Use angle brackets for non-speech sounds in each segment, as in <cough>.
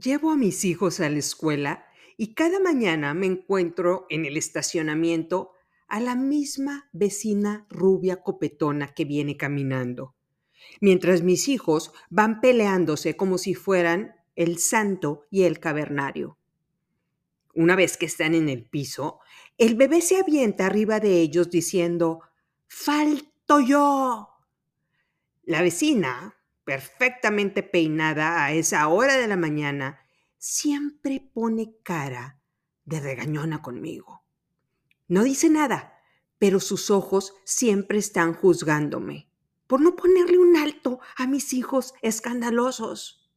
Llevo a mis hijos a la escuela y cada mañana me encuentro en el estacionamiento a la misma vecina rubia copetona que viene caminando, mientras mis hijos van peleándose como si fueran el santo y el cavernario. Una vez que están en el piso, el bebé se avienta arriba de ellos diciendo, ¡Falto yo! La vecina, perfectamente peinada a esa hora de la mañana, siempre pone cara de regañona conmigo. No dice nada, pero sus ojos siempre están juzgándome por no ponerle un alto a mis hijos escandalosos.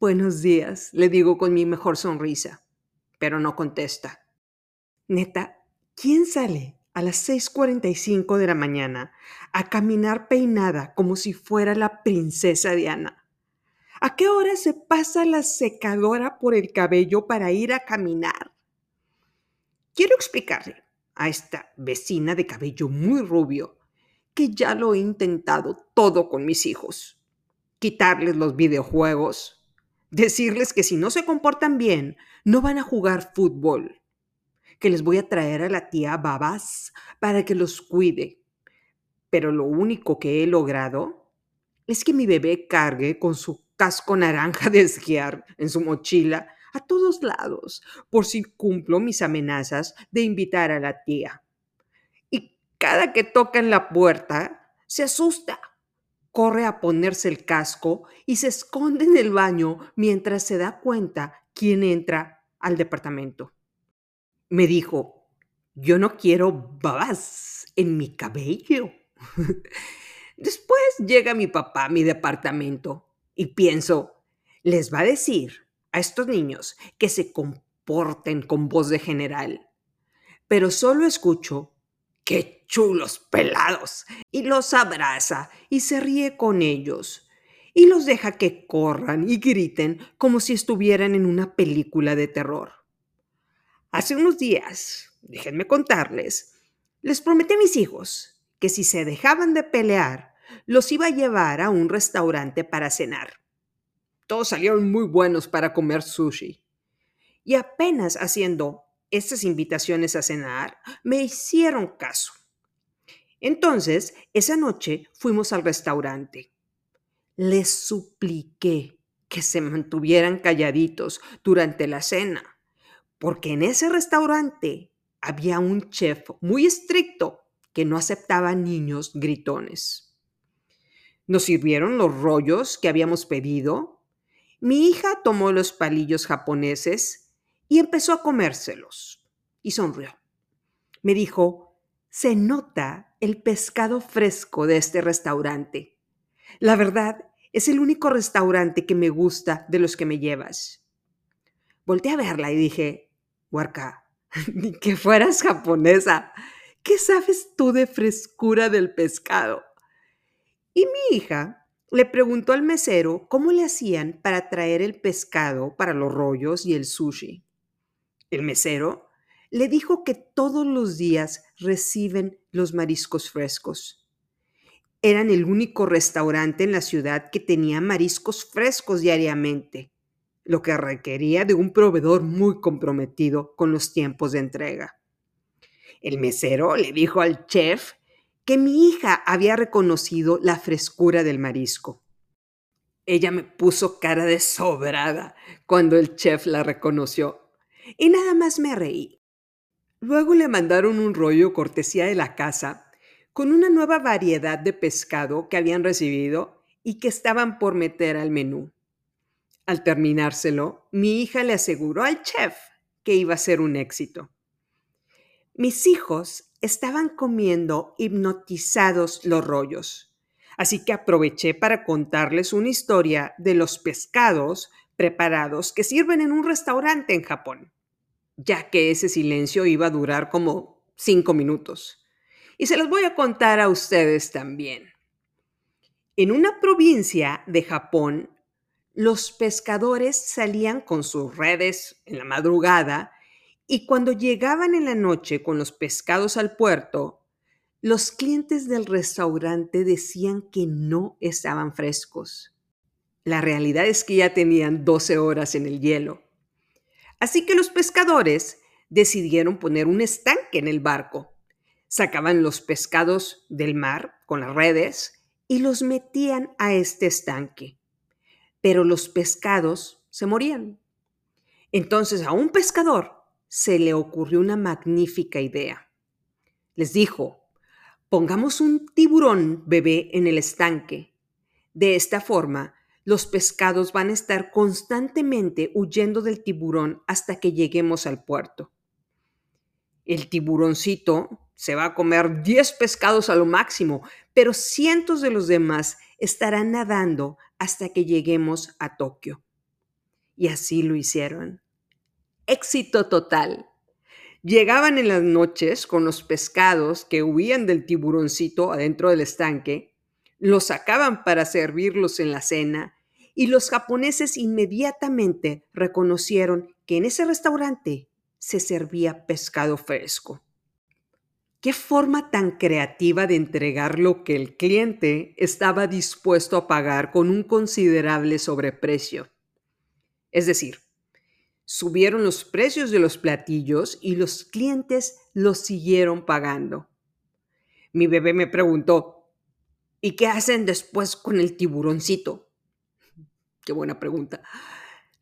Buenos días, le digo con mi mejor sonrisa, pero no contesta. Neta, ¿quién sale a las 6.45 de la mañana a caminar peinada como si fuera la princesa Diana. ¿A qué hora se pasa la secadora por el cabello para ir a caminar? Quiero explicarle a esta vecina de cabello muy rubio que ya lo he intentado todo con mis hijos. Quitarles los videojuegos, decirles que si no se comportan bien, no van a jugar fútbol que les voy a traer a la tía Babas para que los cuide. Pero lo único que he logrado es que mi bebé cargue con su casco naranja <laughs> de esquiar en su mochila a todos lados, por si cumplo mis amenazas de invitar a la tía. Y cada que toca en la puerta, se asusta. Corre a ponerse el casco y se esconde en el baño mientras se da cuenta quién entra al departamento me dijo, yo no quiero babas en mi cabello. <laughs> Después llega mi papá a mi departamento y pienso, les va a decir a estos niños que se comporten con voz de general. Pero solo escucho, qué chulos pelados, y los abraza y se ríe con ellos y los deja que corran y griten como si estuvieran en una película de terror. Hace unos días, déjenme contarles, les prometí a mis hijos que si se dejaban de pelear, los iba a llevar a un restaurante para cenar. Todos salieron muy buenos para comer sushi. Y apenas haciendo estas invitaciones a cenar, me hicieron caso. Entonces, esa noche fuimos al restaurante. Les supliqué que se mantuvieran calladitos durante la cena porque en ese restaurante había un chef muy estricto que no aceptaba niños gritones. Nos sirvieron los rollos que habíamos pedido. Mi hija tomó los palillos japoneses y empezó a comérselos. Y sonrió. Me dijo, se nota el pescado fresco de este restaurante. La verdad, es el único restaurante que me gusta de los que me llevas. Volté a verla y dije, Huarca, <laughs> ni que fueras japonesa. ¿Qué sabes tú de frescura del pescado? Y mi hija le preguntó al mesero cómo le hacían para traer el pescado para los rollos y el sushi. El mesero le dijo que todos los días reciben los mariscos frescos. Eran el único restaurante en la ciudad que tenía mariscos frescos diariamente lo que requería de un proveedor muy comprometido con los tiempos de entrega. El mesero le dijo al chef que mi hija había reconocido la frescura del marisco. Ella me puso cara de sobrada cuando el chef la reconoció y nada más me reí. Luego le mandaron un rollo cortesía de la casa con una nueva variedad de pescado que habían recibido y que estaban por meter al menú. Al terminárselo, mi hija le aseguró al chef que iba a ser un éxito. Mis hijos estaban comiendo hipnotizados los rollos, así que aproveché para contarles una historia de los pescados preparados que sirven en un restaurante en Japón, ya que ese silencio iba a durar como cinco minutos. Y se los voy a contar a ustedes también. En una provincia de Japón los pescadores salían con sus redes en la madrugada y cuando llegaban en la noche con los pescados al puerto, los clientes del restaurante decían que no estaban frescos. La realidad es que ya tenían 12 horas en el hielo. Así que los pescadores decidieron poner un estanque en el barco. Sacaban los pescados del mar con las redes y los metían a este estanque. Pero los pescados se morían. Entonces a un pescador se le ocurrió una magnífica idea. Les dijo, pongamos un tiburón bebé en el estanque. De esta forma, los pescados van a estar constantemente huyendo del tiburón hasta que lleguemos al puerto. El tiburoncito se va a comer 10 pescados a lo máximo, pero cientos de los demás estarán nadando hasta que lleguemos a Tokio. Y así lo hicieron. Éxito total. Llegaban en las noches con los pescados que huían del tiburoncito adentro del estanque, los sacaban para servirlos en la cena y los japoneses inmediatamente reconocieron que en ese restaurante se servía pescado fresco. Qué forma tan creativa de entregar lo que el cliente estaba dispuesto a pagar con un considerable sobreprecio. Es decir, subieron los precios de los platillos y los clientes los siguieron pagando. Mi bebé me preguntó, ¿y qué hacen después con el tiburoncito? Qué buena pregunta.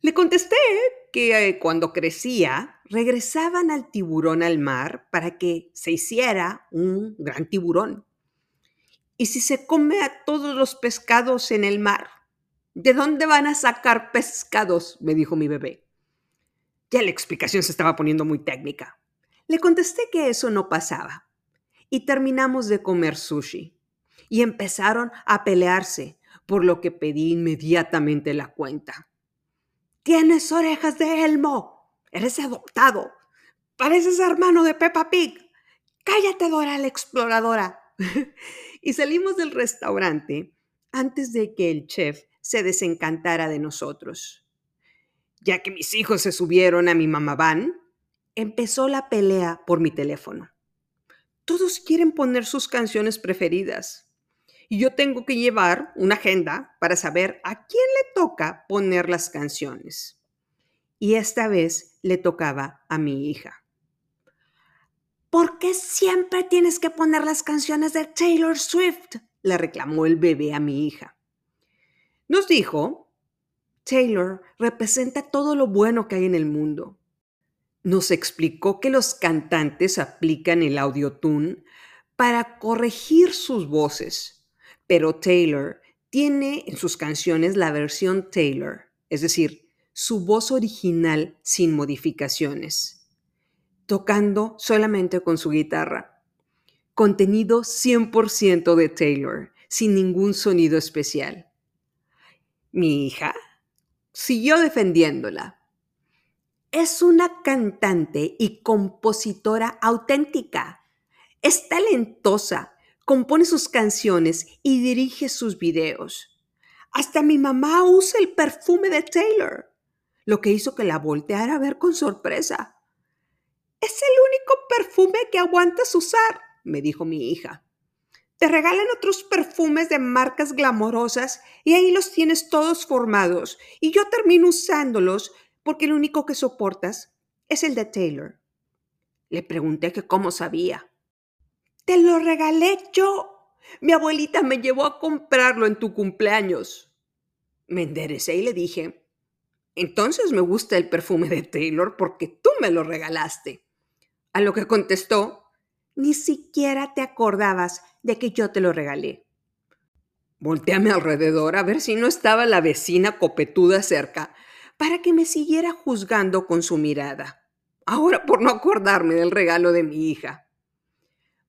Le contesté que eh, cuando crecía regresaban al tiburón al mar para que se hiciera un gran tiburón. ¿Y si se come a todos los pescados en el mar? ¿De dónde van a sacar pescados? me dijo mi bebé. Ya la explicación se estaba poniendo muy técnica. Le contesté que eso no pasaba. Y terminamos de comer sushi. Y empezaron a pelearse, por lo que pedí inmediatamente la cuenta. Tienes orejas de elmo. Eres adoptado. Pareces hermano de Peppa Pig. Cállate, Dora la exploradora. <laughs> y salimos del restaurante antes de que el chef se desencantara de nosotros. Ya que mis hijos se subieron a mi mamá van, empezó la pelea por mi teléfono. Todos quieren poner sus canciones preferidas y yo tengo que llevar una agenda para saber a quién le toca poner las canciones. Y esta vez le tocaba a mi hija. ¿Por qué siempre tienes que poner las canciones de Taylor Swift? le reclamó el bebé a mi hija. Nos dijo, Taylor representa todo lo bueno que hay en el mundo. Nos explicó que los cantantes aplican el audiotune para corregir sus voces pero Taylor tiene en sus canciones la versión Taylor, es decir, su voz original sin modificaciones, tocando solamente con su guitarra. Contenido 100% de Taylor, sin ningún sonido especial. Mi hija siguió defendiéndola. Es una cantante y compositora auténtica. Es talentosa compone sus canciones y dirige sus videos. Hasta mi mamá usa el perfume de Taylor, lo que hizo que la volteara a ver con sorpresa. Es el único perfume que aguantas usar, me dijo mi hija. Te regalan otros perfumes de marcas glamorosas y ahí los tienes todos formados y yo termino usándolos porque el único que soportas es el de Taylor. Le pregunté que cómo sabía. Te lo regalé yo. Mi abuelita me llevó a comprarlo en tu cumpleaños. Me enderecé y le dije, entonces me gusta el perfume de Taylor porque tú me lo regalaste. A lo que contestó, ni siquiera te acordabas de que yo te lo regalé. Volté a mi alrededor a ver si no estaba la vecina copetuda cerca para que me siguiera juzgando con su mirada. Ahora por no acordarme del regalo de mi hija.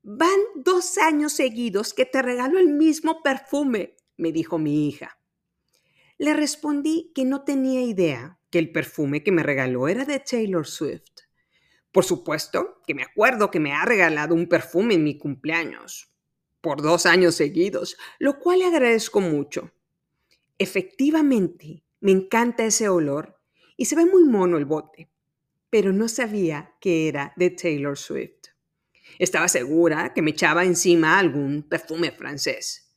Van dos años seguidos que te regalo el mismo perfume, me dijo mi hija. Le respondí que no tenía idea que el perfume que me regaló era de Taylor Swift. Por supuesto que me acuerdo que me ha regalado un perfume en mi cumpleaños, por dos años seguidos, lo cual le agradezco mucho. Efectivamente, me encanta ese olor y se ve muy mono el bote, pero no sabía que era de Taylor Swift. Estaba segura que me echaba encima algún perfume francés.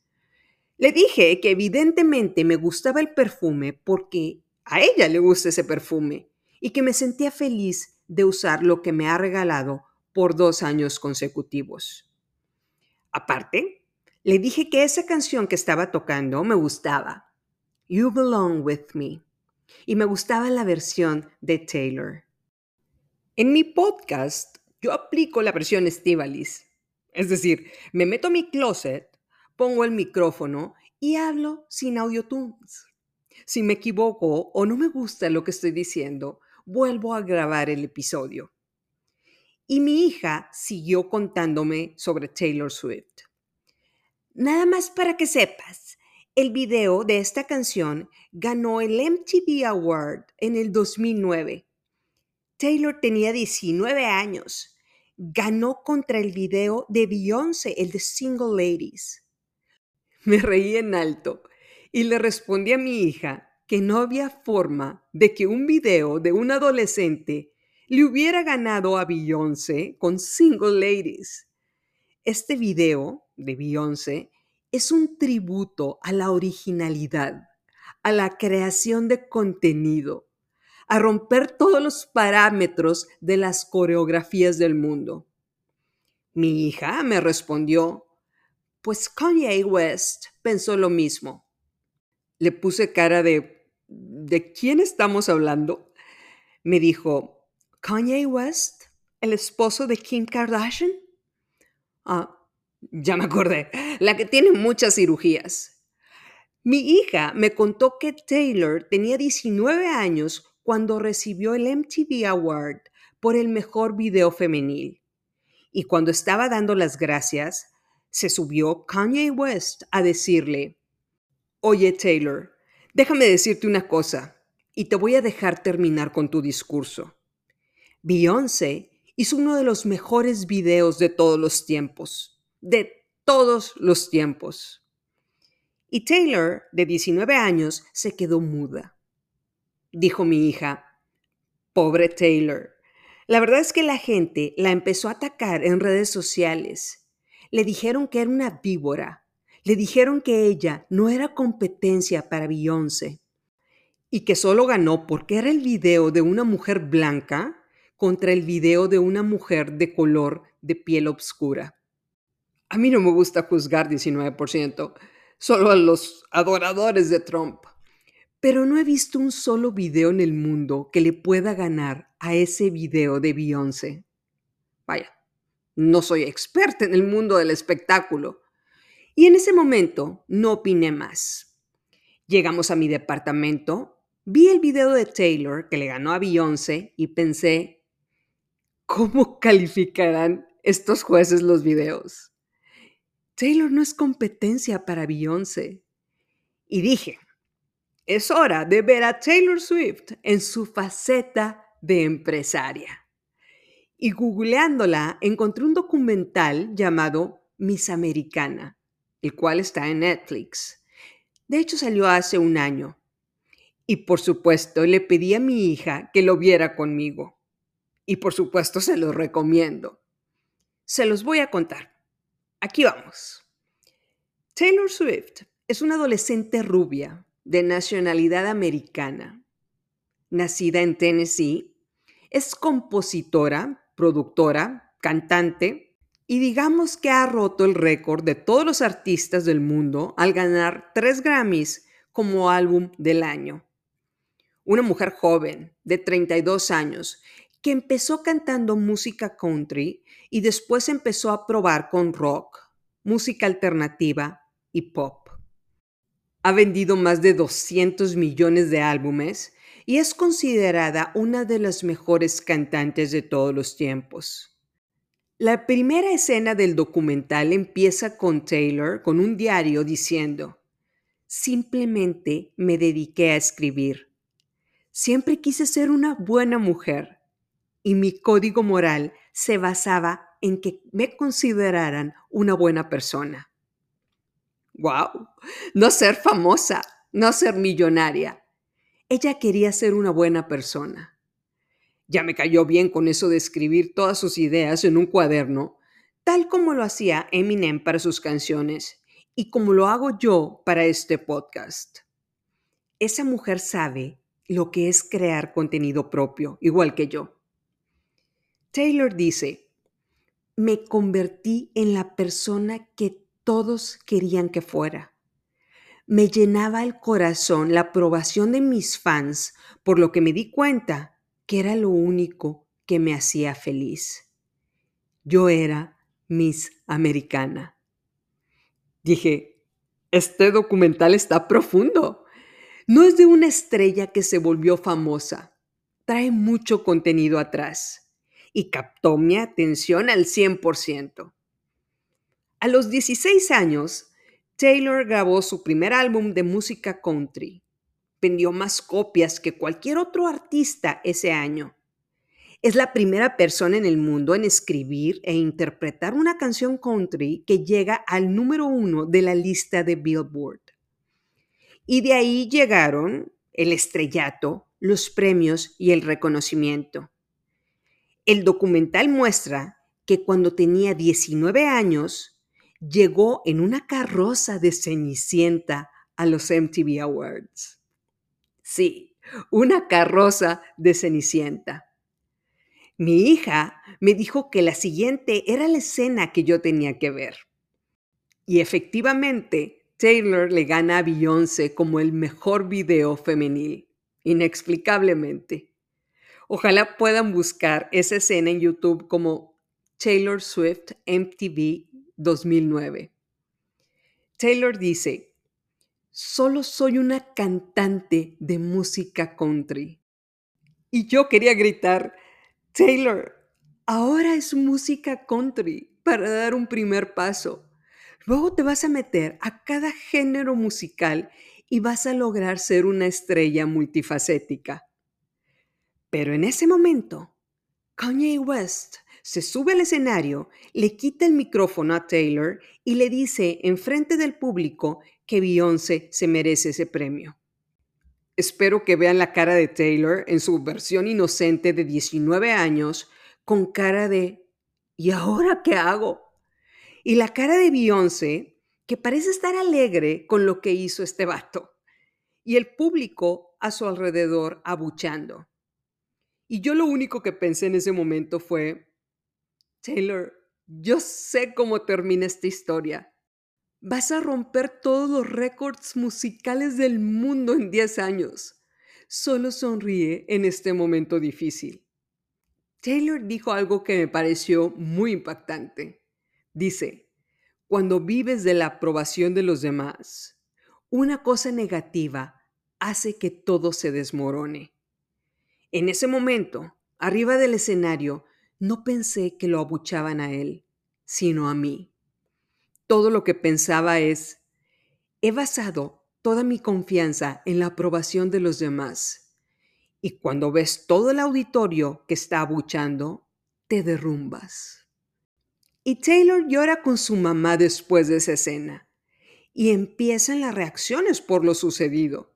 Le dije que evidentemente me gustaba el perfume porque a ella le gusta ese perfume y que me sentía feliz de usar lo que me ha regalado por dos años consecutivos. Aparte, le dije que esa canción que estaba tocando me gustaba, You Belong With Me, y me gustaba la versión de Taylor. En mi podcast, yo aplico la versión Estivalis, es decir, me meto a mi closet pongo el micrófono y hablo sin tunes. Si me equivoco o no me gusta lo que estoy diciendo, vuelvo a grabar el episodio. Y mi hija siguió contándome sobre Taylor Swift. Nada más para que sepas, el video de esta canción ganó el MTV Award en el 2009. Taylor tenía 19 años. Ganó contra el video de Beyoncé, el de Single Ladies. Me reí en alto y le respondí a mi hija que no había forma de que un video de un adolescente le hubiera ganado a Beyoncé con Single Ladies. Este video de Beyoncé es un tributo a la originalidad, a la creación de contenido, a romper todos los parámetros de las coreografías del mundo. Mi hija me respondió pues Kanye West pensó lo mismo. Le puse cara de, ¿de quién estamos hablando? Me dijo, Kanye West, el esposo de Kim Kardashian. Ah, ya me acordé, la que tiene muchas cirugías. Mi hija me contó que Taylor tenía 19 años cuando recibió el MTV Award por el mejor video femenil. Y cuando estaba dando las gracias, se subió Kanye West a decirle, Oye Taylor, déjame decirte una cosa y te voy a dejar terminar con tu discurso. Beyoncé hizo uno de los mejores videos de todos los tiempos, de todos los tiempos. Y Taylor, de 19 años, se quedó muda. Dijo mi hija, pobre Taylor. La verdad es que la gente la empezó a atacar en redes sociales le dijeron que era una víbora. Le dijeron que ella no era competencia para Beyoncé y que solo ganó porque era el video de una mujer blanca contra el video de una mujer de color de piel oscura. A mí no me gusta juzgar 19%, solo a los adoradores de Trump. Pero no he visto un solo video en el mundo que le pueda ganar a ese video de Beyoncé. Vaya, no soy experta en el mundo del espectáculo. Y en ese momento no opiné más. Llegamos a mi departamento, vi el video de Taylor que le ganó a Beyoncé y pensé, ¿cómo calificarán estos jueces los videos? Taylor no es competencia para Beyoncé. Y dije, es hora de ver a Taylor Swift en su faceta de empresaria y googleándola encontré un documental llamado Miss Americana, el cual está en Netflix. De hecho salió hace un año. Y por supuesto le pedí a mi hija que lo viera conmigo. Y por supuesto se lo recomiendo. Se los voy a contar. Aquí vamos. Taylor Swift es una adolescente rubia de nacionalidad americana. Nacida en Tennessee, es compositora, productora, cantante, y digamos que ha roto el récord de todos los artistas del mundo al ganar tres Grammys como álbum del año. Una mujer joven de 32 años que empezó cantando música country y después empezó a probar con rock, música alternativa y pop. Ha vendido más de 200 millones de álbumes y es considerada una de las mejores cantantes de todos los tiempos. La primera escena del documental empieza con Taylor con un diario diciendo, simplemente me dediqué a escribir. Siempre quise ser una buena mujer y mi código moral se basaba en que me consideraran una buena persona. ¡Wow! No ser famosa, no ser millonaria, ella quería ser una buena persona. Ya me cayó bien con eso de escribir todas sus ideas en un cuaderno, tal como lo hacía Eminem para sus canciones, y como lo hago yo para este podcast. Esa mujer sabe lo que es crear contenido propio, igual que yo. Taylor dice, me convertí en la persona que todos querían que fuera. Me llenaba el corazón la aprobación de mis fans, por lo que me di cuenta que era lo único que me hacía feliz. Yo era Miss Americana. Dije, este documental está profundo. No es de una estrella que se volvió famosa. Trae mucho contenido atrás y captó mi atención al 100%. A los 16 años, Taylor grabó su primer álbum de música country. Vendió más copias que cualquier otro artista ese año. Es la primera persona en el mundo en escribir e interpretar una canción country que llega al número uno de la lista de Billboard. Y de ahí llegaron el estrellato, los premios y el reconocimiento. El documental muestra que cuando tenía 19 años, llegó en una carroza de Cenicienta a los MTV Awards. Sí, una carroza de Cenicienta. Mi hija me dijo que la siguiente era la escena que yo tenía que ver. Y efectivamente, Taylor le gana a Beyoncé como el mejor video femenil, inexplicablemente. Ojalá puedan buscar esa escena en YouTube como Taylor Swift MTV 2009. Taylor dice, solo soy una cantante de música country. Y yo quería gritar, Taylor, ahora es música country para dar un primer paso. Luego te vas a meter a cada género musical y vas a lograr ser una estrella multifacética. Pero en ese momento, Kanye West se sube al escenario, le quita el micrófono a Taylor y le dice en frente del público que Beyoncé se merece ese premio. Espero que vean la cara de Taylor en su versión inocente de 19 años con cara de ¿y ahora qué hago? Y la cara de Beyoncé, que parece estar alegre con lo que hizo este vato. Y el público a su alrededor abuchando. Y yo lo único que pensé en ese momento fue, Taylor, yo sé cómo termina esta historia. Vas a romper todos los récords musicales del mundo en 10 años. Solo sonríe en este momento difícil. Taylor dijo algo que me pareció muy impactante. Dice, cuando vives de la aprobación de los demás, una cosa negativa hace que todo se desmorone. En ese momento, arriba del escenario, no pensé que lo abuchaban a él, sino a mí. Todo lo que pensaba es, he basado toda mi confianza en la aprobación de los demás. Y cuando ves todo el auditorio que está abuchando, te derrumbas. Y Taylor llora con su mamá después de esa escena. Y empiezan las reacciones por lo sucedido.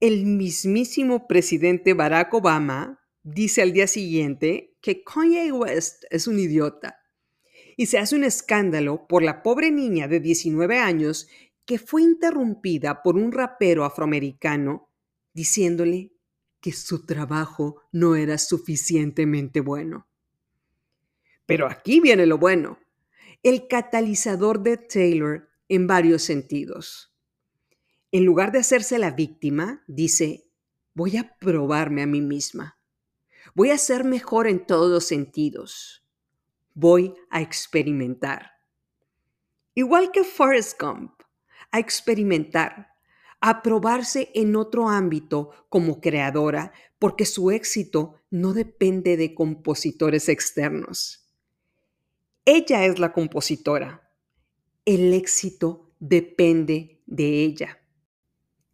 El mismísimo presidente Barack Obama dice al día siguiente que Kanye West es un idiota. Y se hace un escándalo por la pobre niña de 19 años que fue interrumpida por un rapero afroamericano diciéndole que su trabajo no era suficientemente bueno. Pero aquí viene lo bueno, el catalizador de Taylor en varios sentidos. En lugar de hacerse la víctima, dice, voy a probarme a mí misma. Voy a ser mejor en todos los sentidos. Voy a experimentar. Igual que Forrest Gump, a experimentar, a probarse en otro ámbito como creadora, porque su éxito no depende de compositores externos. Ella es la compositora. El éxito depende de ella.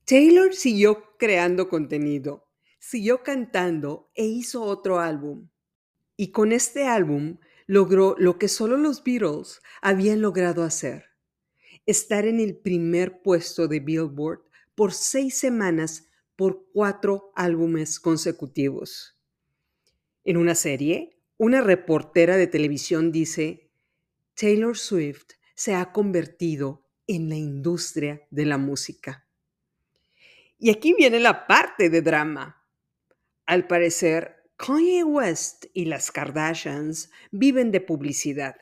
Taylor siguió creando contenido, siguió cantando e hizo otro álbum. Y con este álbum logró lo que solo los Beatles habían logrado hacer, estar en el primer puesto de Billboard por seis semanas por cuatro álbumes consecutivos. En una serie, una reportera de televisión dice, Taylor Swift se ha convertido en la industria de la música. Y aquí viene la parte de drama. Al parecer, Kanye West y las Kardashians viven de publicidad.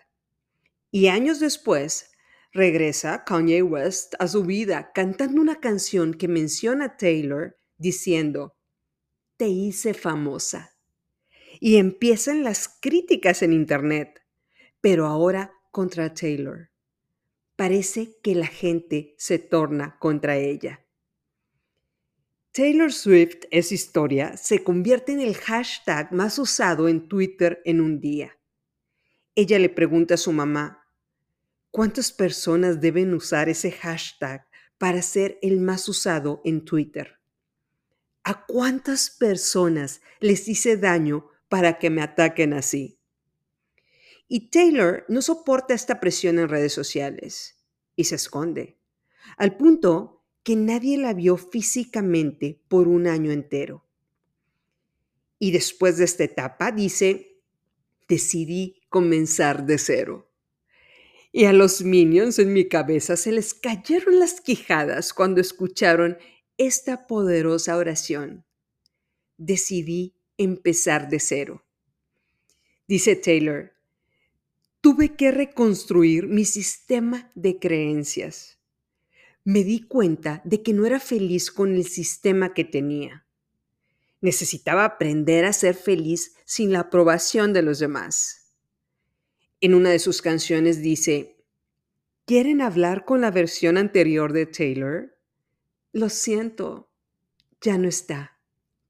Y años después, regresa Kanye West a su vida cantando una canción que menciona a Taylor diciendo, te hice famosa. Y empiezan las críticas en Internet, pero ahora contra Taylor. Parece que la gente se torna contra ella. Taylor Swift es historia se convierte en el hashtag más usado en Twitter en un día. Ella le pregunta a su mamá, ¿cuántas personas deben usar ese hashtag para ser el más usado en Twitter? ¿A cuántas personas les hice daño para que me ataquen así? Y Taylor no soporta esta presión en redes sociales y se esconde, al punto que nadie la vio físicamente por un año entero. Y después de esta etapa dice, decidí comenzar de cero. Y a los minions en mi cabeza se les cayeron las quijadas cuando escucharon esta poderosa oración. Decidí empezar de cero. Dice Taylor, tuve que reconstruir mi sistema de creencias me di cuenta de que no era feliz con el sistema que tenía. Necesitaba aprender a ser feliz sin la aprobación de los demás. En una de sus canciones dice, ¿quieren hablar con la versión anterior de Taylor? Lo siento, ya no está.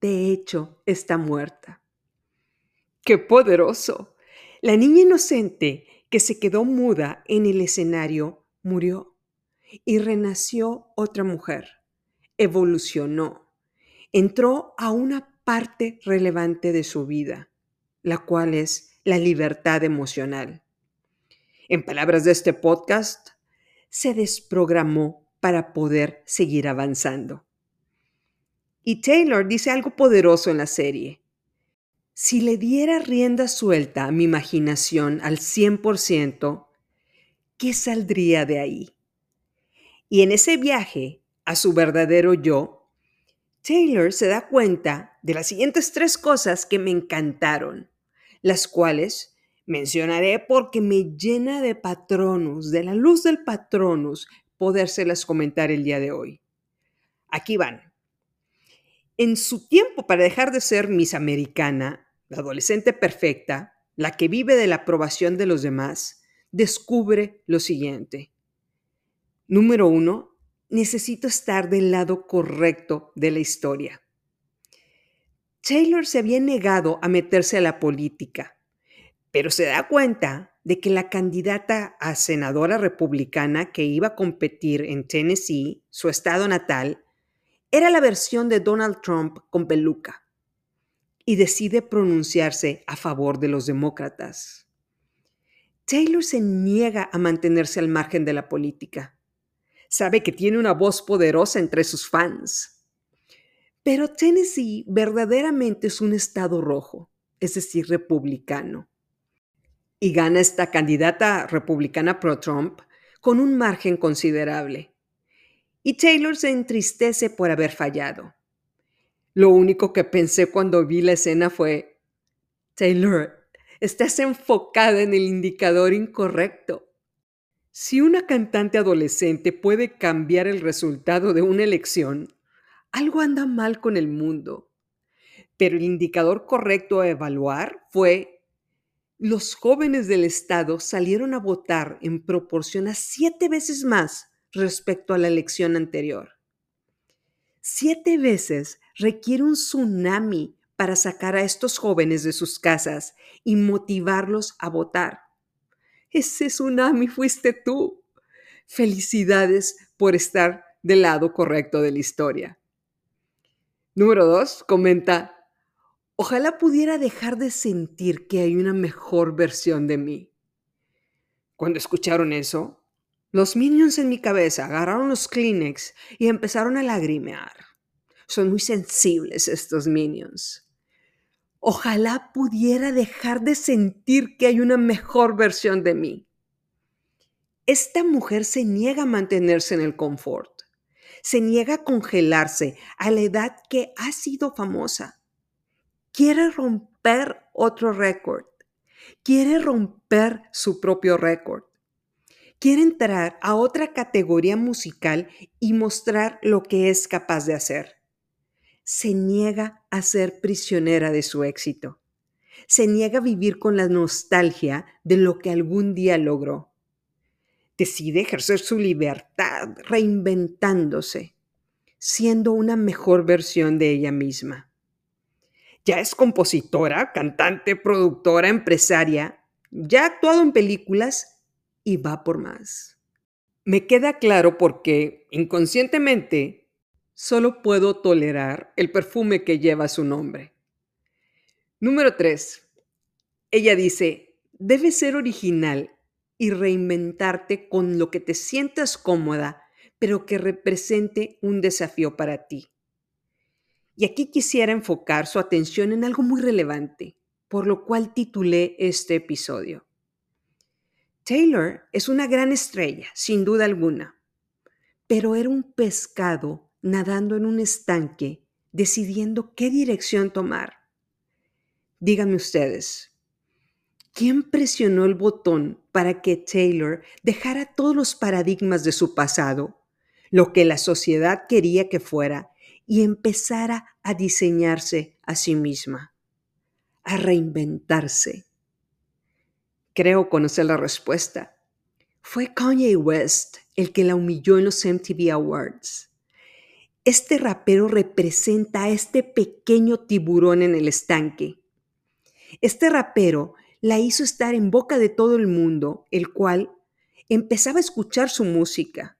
De hecho, está muerta. ¡Qué poderoso! La niña inocente que se quedó muda en el escenario murió y renació otra mujer, evolucionó, entró a una parte relevante de su vida, la cual es la libertad emocional. En palabras de este podcast, se desprogramó para poder seguir avanzando. Y Taylor dice algo poderoso en la serie. Si le diera rienda suelta a mi imaginación al 100%, ¿qué saldría de ahí? Y en ese viaje a su verdadero yo, Taylor se da cuenta de las siguientes tres cosas que me encantaron, las cuales mencionaré porque me llena de patronos, de la luz del patronus, podérselas comentar el día de hoy. Aquí van. En su tiempo para dejar de ser Miss Americana, la adolescente perfecta, la que vive de la aprobación de los demás, descubre lo siguiente. Número uno, necesito estar del lado correcto de la historia. Taylor se había negado a meterse a la política, pero se da cuenta de que la candidata a senadora republicana que iba a competir en Tennessee, su estado natal, era la versión de Donald Trump con peluca y decide pronunciarse a favor de los demócratas. Taylor se niega a mantenerse al margen de la política sabe que tiene una voz poderosa entre sus fans. Pero Tennessee verdaderamente es un estado rojo, es decir, republicano. Y gana esta candidata republicana pro-Trump con un margen considerable. Y Taylor se entristece por haber fallado. Lo único que pensé cuando vi la escena fue, Taylor, estás enfocada en el indicador incorrecto. Si una cantante adolescente puede cambiar el resultado de una elección, algo anda mal con el mundo. Pero el indicador correcto a evaluar fue los jóvenes del Estado salieron a votar en proporción a siete veces más respecto a la elección anterior. Siete veces requiere un tsunami para sacar a estos jóvenes de sus casas y motivarlos a votar. Ese tsunami fuiste tú. Felicidades por estar del lado correcto de la historia. Número dos, comenta, ojalá pudiera dejar de sentir que hay una mejor versión de mí. Cuando escucharon eso, los minions en mi cabeza agarraron los Kleenex y empezaron a lagrimear. Son muy sensibles estos minions. Ojalá pudiera dejar de sentir que hay una mejor versión de mí. Esta mujer se niega a mantenerse en el confort, se niega a congelarse a la edad que ha sido famosa. Quiere romper otro récord, quiere romper su propio récord. Quiere entrar a otra categoría musical y mostrar lo que es capaz de hacer. Se niega a ser prisionera de su éxito. Se niega a vivir con la nostalgia de lo que algún día logró. Decide ejercer su libertad reinventándose, siendo una mejor versión de ella misma. Ya es compositora, cantante, productora, empresaria, ya ha actuado en películas y va por más. Me queda claro porque inconscientemente solo puedo tolerar el perfume que lleva su nombre. Número 3. Ella dice, debes ser original y reinventarte con lo que te sientas cómoda, pero que represente un desafío para ti. Y aquí quisiera enfocar su atención en algo muy relevante, por lo cual titulé este episodio. Taylor es una gran estrella, sin duda alguna, pero era un pescado nadando en un estanque, decidiendo qué dirección tomar. Díganme ustedes, ¿quién presionó el botón para que Taylor dejara todos los paradigmas de su pasado, lo que la sociedad quería que fuera, y empezara a diseñarse a sí misma, a reinventarse? Creo conocer la respuesta. Fue Kanye West el que la humilló en los MTV Awards. Este rapero representa a este pequeño tiburón en el estanque. Este rapero la hizo estar en boca de todo el mundo, el cual empezaba a escuchar su música.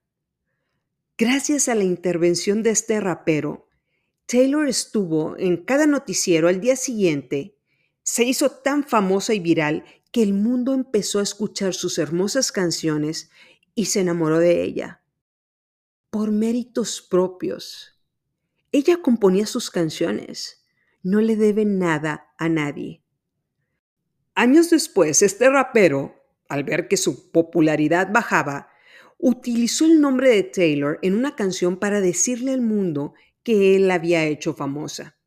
Gracias a la intervención de este rapero, Taylor estuvo en cada noticiero al día siguiente, se hizo tan famosa y viral que el mundo empezó a escuchar sus hermosas canciones y se enamoró de ella. Por méritos propios. Ella componía sus canciones. No le debe nada a nadie. Años después, este rapero, al ver que su popularidad bajaba, utilizó el nombre de Taylor en una canción para decirle al mundo que él la había hecho famosa.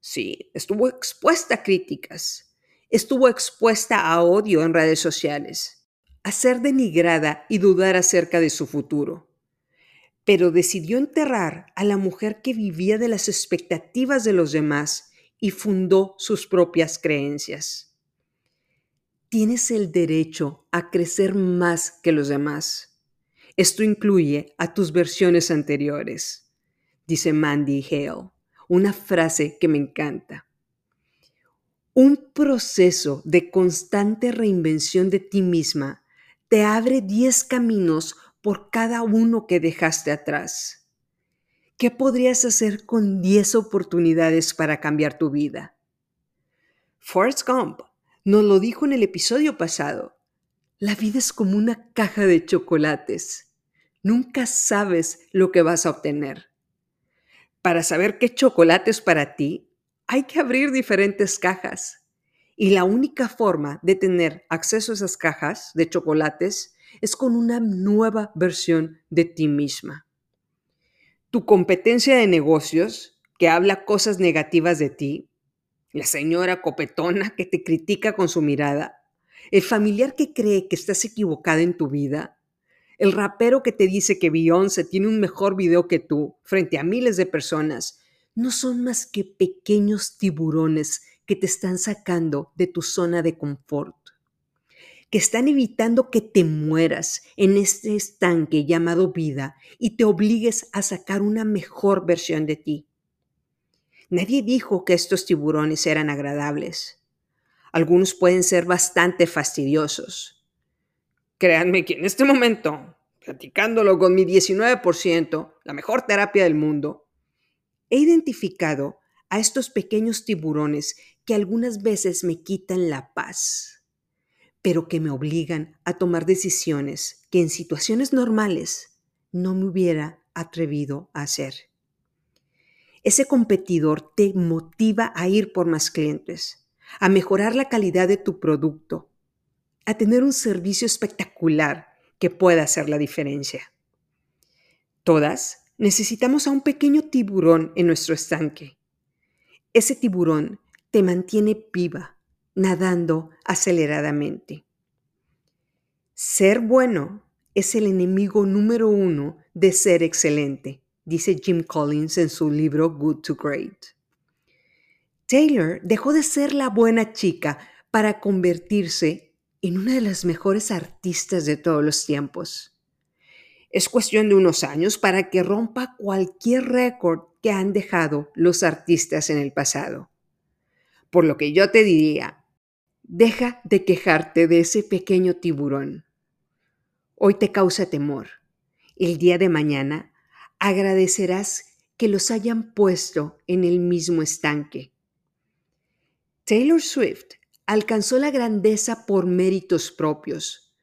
Sí, estuvo expuesta a críticas, estuvo expuesta a odio en redes sociales, a ser denigrada y dudar acerca de su futuro. Pero decidió enterrar a la mujer que vivía de las expectativas de los demás y fundó sus propias creencias. Tienes el derecho a crecer más que los demás. Esto incluye a tus versiones anteriores, dice Mandy Hale, una frase que me encanta. Un proceso de constante reinvención de ti misma te abre 10 caminos por cada uno que dejaste atrás. ¿Qué podrías hacer con 10 oportunidades para cambiar tu vida? Forrest Gump nos lo dijo en el episodio pasado. La vida es como una caja de chocolates. Nunca sabes lo que vas a obtener. Para saber qué chocolate es para ti, hay que abrir diferentes cajas. Y la única forma de tener acceso a esas cajas de chocolates es con una nueva versión de ti misma. Tu competencia de negocios, que habla cosas negativas de ti, la señora copetona que te critica con su mirada, el familiar que cree que estás equivocada en tu vida, el rapero que te dice que Beyoncé tiene un mejor video que tú frente a miles de personas no son más que pequeños tiburones que te están sacando de tu zona de confort, que están evitando que te mueras en este estanque llamado vida y te obligues a sacar una mejor versión de ti. Nadie dijo que estos tiburones eran agradables. Algunos pueden ser bastante fastidiosos. Créanme que en este momento, platicándolo con mi 19%, la mejor terapia del mundo, He identificado a estos pequeños tiburones que algunas veces me quitan la paz, pero que me obligan a tomar decisiones que en situaciones normales no me hubiera atrevido a hacer. Ese competidor te motiva a ir por más clientes, a mejorar la calidad de tu producto, a tener un servicio espectacular que pueda hacer la diferencia. Todas necesitamos a un pequeño tiburón en nuestro estanque. Ese tiburón te mantiene viva, nadando aceleradamente. Ser bueno es el enemigo número uno de ser excelente, dice Jim Collins en su libro Good to Great. Taylor dejó de ser la buena chica para convertirse en una de las mejores artistas de todos los tiempos. Es cuestión de unos años para que rompa cualquier récord que han dejado los artistas en el pasado. Por lo que yo te diría, deja de quejarte de ese pequeño tiburón. Hoy te causa temor. El día de mañana agradecerás que los hayan puesto en el mismo estanque. Taylor Swift alcanzó la grandeza por méritos propios,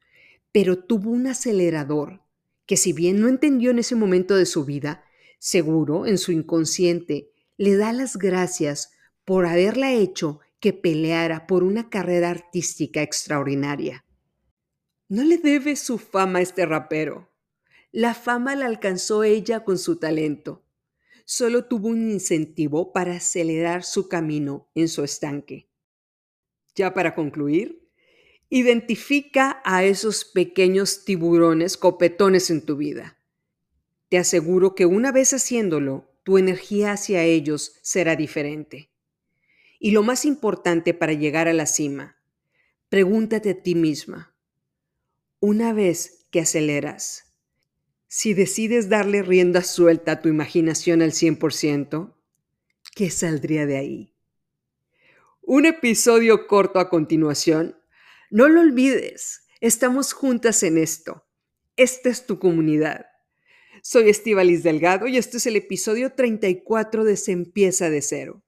pero tuvo un acelerador que si bien no entendió en ese momento de su vida, seguro en su inconsciente le da las gracias por haberla hecho que peleara por una carrera artística extraordinaria. No le debe su fama a este rapero. La fama la alcanzó ella con su talento. Solo tuvo un incentivo para acelerar su camino en su estanque. Ya para concluir, identifica a esos pequeños tiburones copetones en tu vida. Te aseguro que una vez haciéndolo, tu energía hacia ellos será diferente. Y lo más importante para llegar a la cima, pregúntate a ti misma, una vez que aceleras, si decides darle rienda suelta a tu imaginación al 100%, ¿qué saldría de ahí? Un episodio corto a continuación. No lo olvides, estamos juntas en esto. Esta es tu comunidad. Soy Estivalis Delgado y este es el episodio 34 de Se empieza de cero.